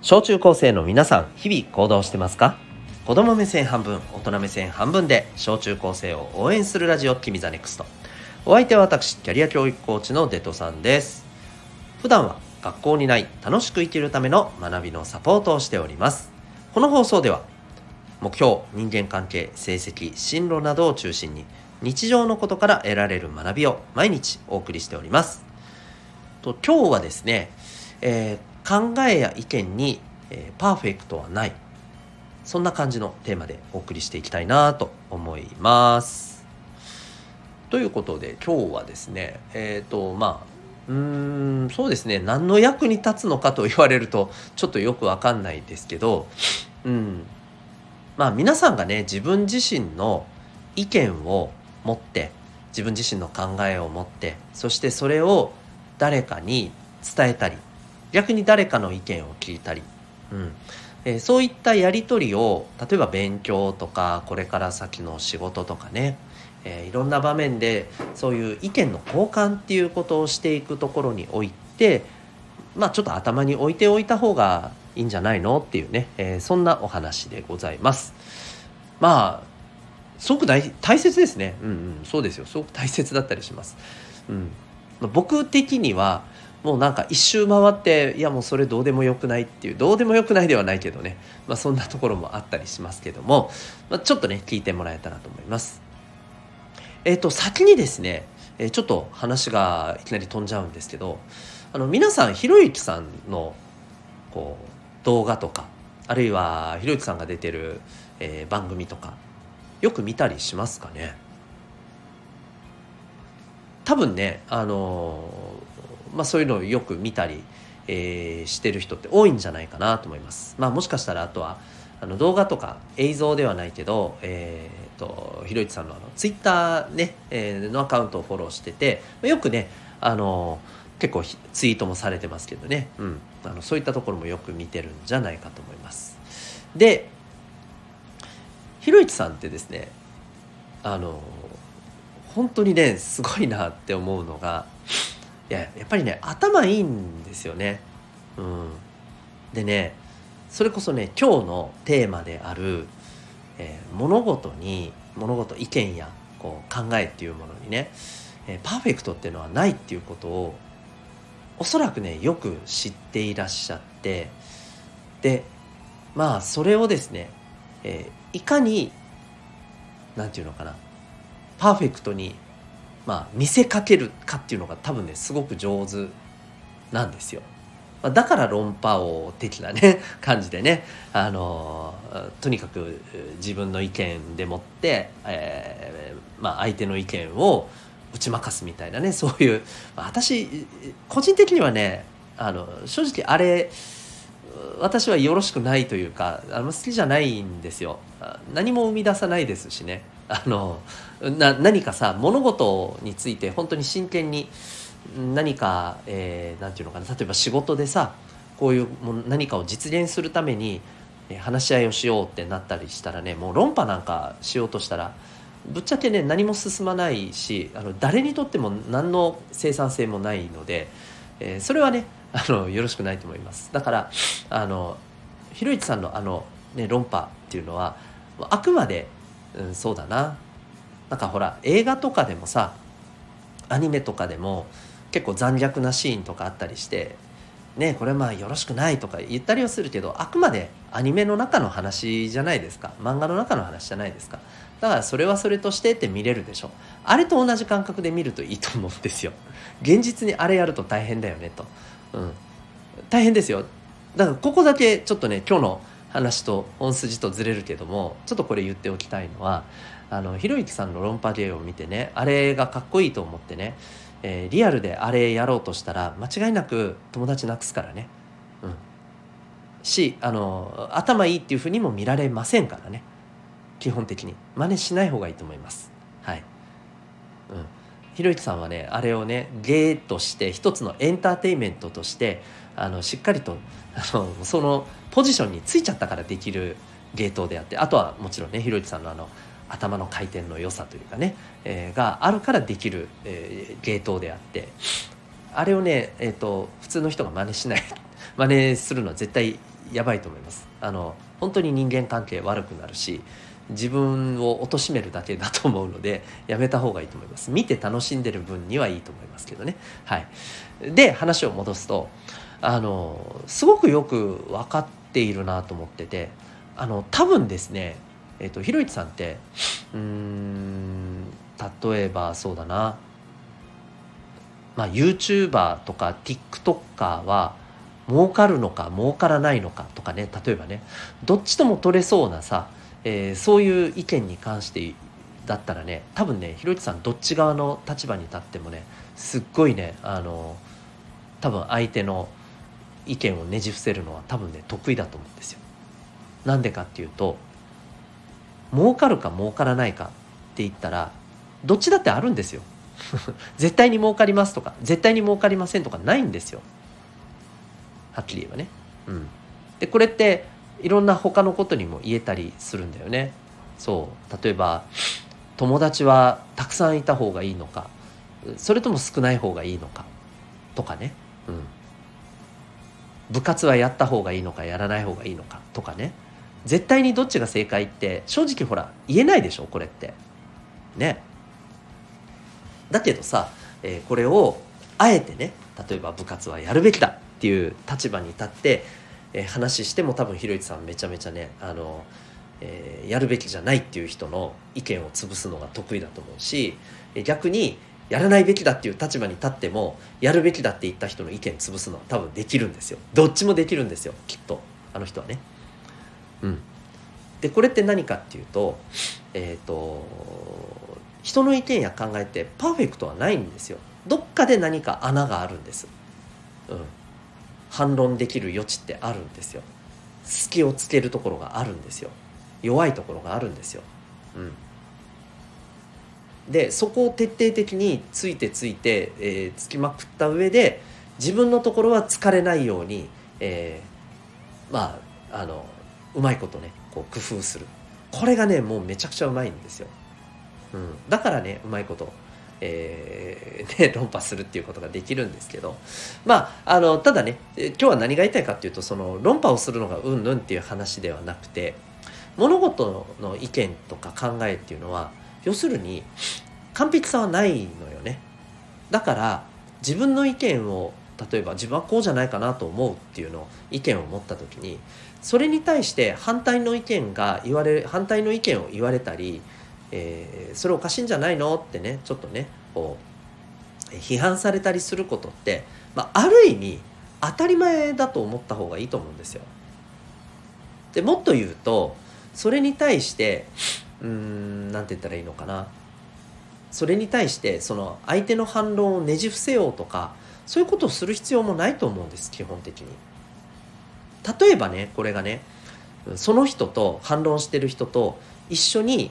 小中高生の皆さん日々行動してますか？子供目線半分大人目線半分で小中高生を応援するラジオ君 the NEXT。お相手は私キャリア教育コーチのデトさんです。普段は学校にない楽しく生きるための学びのサポートをしております。この放送では目標人間関係成績進路などを中心に日常のことから得られる学びを毎日お送りしております。と今日はですね、えー、考えや意見に、えー、パーフェクトはない。そんな感じのテーマでお送りしていきたいなと思います。ということで今日はですねえっ、ー、とまあうーんそうですね何の役に立つのかと言われるとちょっとよくわかんないですけどうん。まあ皆さんがね自分自身の意見を持って自分自身の考えを持ってそしてそれを誰かに伝えたり逆に誰かの意見を聞いたり、うんえー、そういったやり取りを例えば勉強とかこれから先の仕事とかね、えー、いろんな場面でそういう意見の交換っていうことをしていくところにおいてまあちょっと頭に置いておいた方がいいんじゃないのっていうね、えー、そんなお話でございます。まあすごく大大切ですね。うんうん、そうですよ。すごく大切だったりします。うん。僕的にはもうなんか一周回っていやもうそれどうでもよくないっていうどうでもよくないではないけどね、まあ、そんなところもあったりしますけども、まあ、ちょっとね聞いてもらえたらと思います。えっ、ー、と先にですね、えー、ちょっと話がいきなり飛んじゃうんですけどあの皆さんひろゆきさんのこう動画とかあるいはひろゆきさんが出てる、えー、番組とかよく見たりしますかね？多分ねあのまあそういうのをよく見たり、えー、してる人って多いんじゃないかなと思います。まあもしかしたらあとはあの動画とか映像ではないけど、えーと、ひろゆきさんのあのツイッターね、えー、のアカウントをフォローしててよくねあの結構ツイートもされてますけどね、うん、あのそういったところもよく見てるんじゃないかと思います。でひろゆきさんってですねあの本当にねすごいなって思うのがいややっぱりね頭いいんですよね。うん、でねそれこそね今日のテーマである、えー、物事に物事意見やこう考えっていうものにね、えー、パーフェクトっていうのはないっていうことをおそらくねよく知っていらっしゃってでまあそれをですね、えー、いかに何て言うのかなパーフェクトに、まあ、見せかけるかっていうのが多分ねすごく上手なんですよ。まだから論破王的なね 感じでねあのとにかく自分の意見でもって、えー、まあ、相手の意見を打ち負かすみたいなねそういう、まあ、私個人的にはねあの正直あれ私はよろしくないというかあの好きじゃないんですよ何も生み出さないですしねあのな何かさ物事について本当に真剣に何か、えー、なんていうのかな例えば仕事でさこういうも何かを実現するために話し合いをしようってなったりしたらねもう論破なんかしようとしたらぶっちゃけね何も進まないしあの誰にとっても何の生産性もないので、えー、それはねあのよろしくないと思います。だからあのひろゆきさんのあの、ね、論破っていうのはあくまでうん、そうだな。なんかほら映画とかでもさアニメとかでも結構残虐なシーンとかあったりしてねこれまあよろしくないとか言ったりはするけどあくまでアニメの中の話じゃないですか。漫画の中の話じゃないですか。だからそれはそれとしてって見れるでしょ。あれと同じ感覚で見るといいと思うんですよ。現実にあれやると大変だよねと。うん。大変ですよ。だからここだけちょっとね今日の話と本筋とずれるけどもちょっとこれ言っておきたいのはあのひろゆきさんの論破芸を見てねあれがかっこいいと思ってね、えー、リアルであれやろうとしたら間違いなく友達なくすからね。うん、しあの頭いいっていうふうにも見られませんからね。基本的に。真似しない方がいいと思います。はい、うん。ひろゆきさんはねあれをね芸として一つのエンターテインメントとしてあのしっかりとあのそのポジションについちゃったからできる芸当であってあとはもちろんねひろゆきさんのあの頭の回転の良さというかね、えー、があるからできる、えー、芸当であってあれをね、えーと、普通の人が真似しない真似するのは絶対やばいと思います。あの本当に人間関係悪くなるし自分を貶めるだけだと思うのでやめた方がいいと思います。見て楽しんでる分にはいいと思いますけどね。はい。で話を戻すとあのすごくよく分かっているなと思っててあの多分ですねえっ、とひろゆきさんってうん例えばそうだな。まあ YouTuber とか TikToker は儲かるのか儲からないのかとかね例えばねどっちとも取れそうなさ、えー、そういう意見に関してだったらね多分ねひろゆきさんどっち側の立場に立ってもねすっごいねあの多分相手の意見をねじ伏せるのは多分ね得意だと思うんですよ。なんでかっていうと儲かるか儲からないかって言ったらどっちだってあるんですよ。絶対に儲かりますとか絶対に儲かりませんとかないんですよ。はっきり言えばね。うん、でこれっていろんな他のことにも言えたりするんだよね。そう。例えば友達はたくさんいた方がいいのか。それとも少ない方がいいのか。とかね。うん。部活はやった方がいいのかやらない方がいいのか。とかね。絶対にどっちが正解って正直ほら言えないでしょこれって。ね。だけどさ、えー、これをあえてね例えば部活はやるべきだっていう立場に立って、えー、話しても多分ひろゆきさんめちゃめちゃねあの、えー、やるべきじゃないっていう人の意見を潰すのが得意だと思うし逆にやらないべきだっていう立場に立ってもやるべきだって言った人の意見潰すのは多分できるんですよ。どっちもできるんですよきっと。あの人はね。うん。でこれって何かっていうとえっ、ー、と人の意見や考えってパーフェクトはないんですよ。どっかで何か穴があるんです。うん。反論できる余地ってあるんですよ。隙をつけるところがあるんですよ。弱いところがあるんですよ。うん。でそこを徹底的についてついて、えー、つきまくった上で自分のところは疲れないように、えー、まああのうまいことねこう工夫する。これがねもうめちゃくちゃうまいんですよ、うん、だからねうまいことえー、ね、論破するっていうことができるんですけど。まああのただね今日は何が言いたいかっていうとその論破をするのがうんぬんっていう話ではなくて物事の意見とか考えっていうのは要するに完璧さはないのよね。だから自分の意見を例えば自分はこうじゃないかなと思うっていうのを意見を持った時にそれに対して反対の意見が言われ反対の意見を言われたり、えー、それおかしいんじゃないの？ってねちょっとねこう批判されたりすることって、まあ、ある意味当たり前だと思った方がいいと思うんですよ。でもっと言うとそれに対してうーん何て言ったらいいのかなそれに対してその相手の反論をねじ伏せようとかそういうことをする必要もないと思うんです基本的に。例えばねこれがねその人と反論してる人と一緒に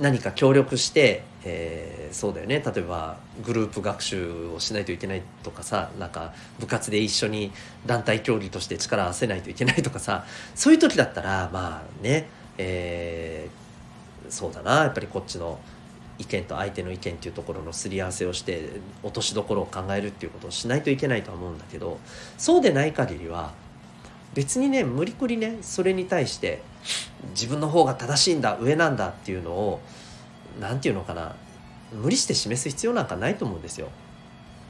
何か協力して、えー、そうだよね。例えばグループ学習をしないといけないとかさなんか部活で一緒に団体競技として力を合わせないといけないとかさそういう時だったらまあね、えーそうだな。やっぱりこっちの意見と相手の意見っていうところのすり合わせをして落としどころを考えるっていうことをしないといけないとは思うんだけどそうでない限りは別にね無理くりねそれに対して自分の方が正しいんだ上なんだっていうのを何て言うのかな無理して示す必要なんかないと思うんですよ。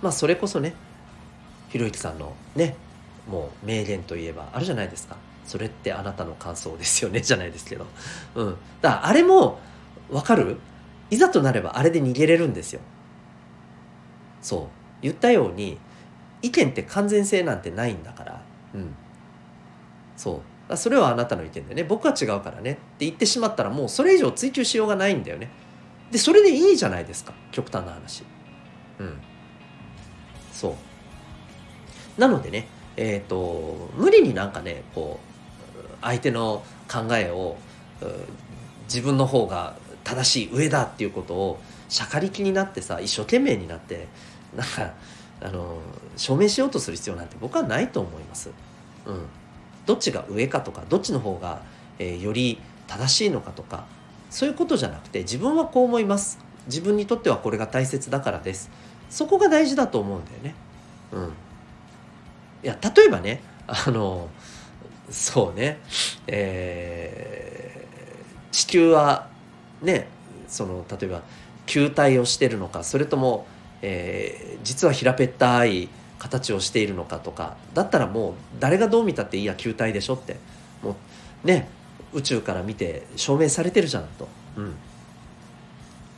まあそれこそねひろゆきさんのねもう名言といえばあるじゃないですか。それってあなたの感想ですよねじゃないですけど。うん。だからあれも分かる？いざとなればあれで逃げれるんですよ。そう。言ったように意見って完全性なんてないんだから。うん。そう。それはあなたの意見でね。僕は違うからね。って言ってしまったらもうそれ以上追求しようがないんだよね。でそれでいいじゃないですか。極端な話。うん。そう。なのでねえっ、ー、と無理になんかねこう相手の考えを自分の方が正しい上だっていうことをしゃかりきになってさ一生懸命になってなんかあの証明しようとする必要なんて僕はないと思います。うん、どっちが上かとかどっちの方が、えー、より正しいのかとかそういうことじゃなくて自分はこう思います。自分にとってはこれが大切だからです。そこが大事だと思うんだよね。うん、いや例えばねあのそうねえー、地球はねその例えば球体をしてるのかそれとも、えー、実は平べったい形をしているのかとかだったらもう誰がどう見たっていや球体でしょって。もうね宇宙から見て証明されてるじゃんと。うん。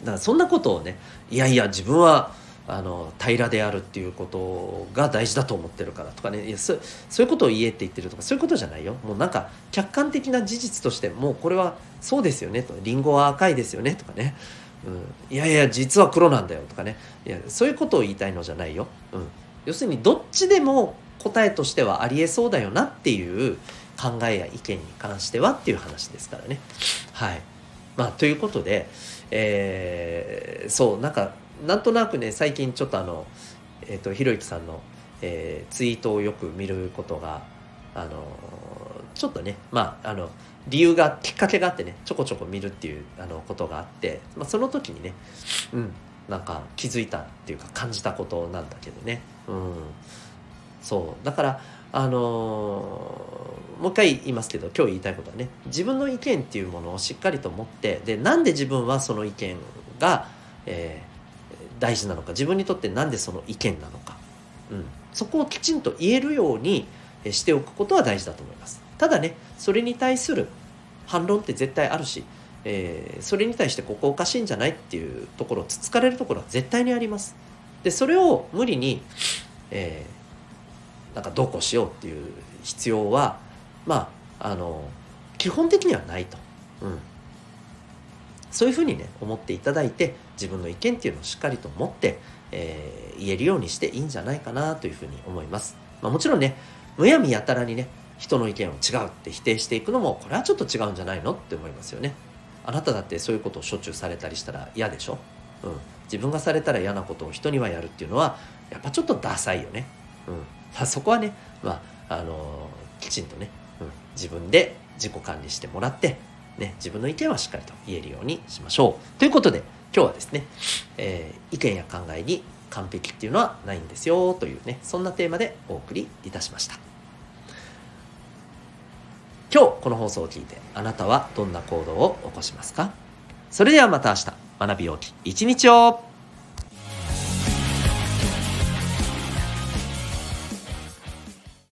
だからそんなことをねいやいや自分はあの平らであるっていうことが大事だと思ってるからとかね。いやそそういうことを言えって言ってるとかそういうことじゃないよ。もうなんか客観的な事実としてもうこれはそうですよねと。リンゴは赤いですよねとかね、うん、いやいや実は黒なんだよとかね。いやそういうことを言いたいのじゃないよ、うん、要するにどっちでも答えとしてはありえそうだよなっていう考えや意見に関してはっていう話ですからね。はい。まあということでえー、そうなんかなんとなくね最近ちょっとあの、えーと、ひろゆきさんの、えー、ツイートをよく見ることがあのちょっとねまああの理由がきっかけがあってねちょこちょこ見るっていうあのことがあって、まあ、その時にねうん。なんか気づいたっていうか感じたことなんだけどね。うん。そう。だからあのもう一回言いますけど今日言いたいことはね自分の意見っていうものをしっかりと持ってでなんで自分はその意見が、えー、大事なのか自分にとってなんでその意見なのか、うん、そこをきちんと言えるようにしておくことは大事だと思います。ただねそれに対する反論って絶対あるし、えー、それに対してここおかしいんじゃないっていうところをつつかれるところは絶対にあります。でそれを無理に、えーなんかどうこうしようっていう必要はまああの基本的にはないと、うん、そういうふうにね思っていただいて自分の意見っていうのをしっかりと持って、えー、言えるようにしていいんじゃないかなというふうに思います、まあ、もちろんねむやみやたらにね人の意見を違うって否定していくのもこれはちょっと違うんじゃないのって思いますよね。あなただってそういうことをしょっちゅうされたりしたら嫌でしょ、うん、自分がされたら嫌なことを人にはやるっていうのはやっぱちょっとダサいよね。うん、そこはね、まあ、あのきちんとね、うん、自分で自己管理してもらって、ね、自分の意見はしっかりと言えるようにしましょう。ということで、今日はですね、えー、意見や考えに完璧っていうのはないんですよというね、そんなテーマでお送りいたしました。今日この放送を聞いてあなたはどんな行動を起こしますか？それではまた明日。学びをき一日を。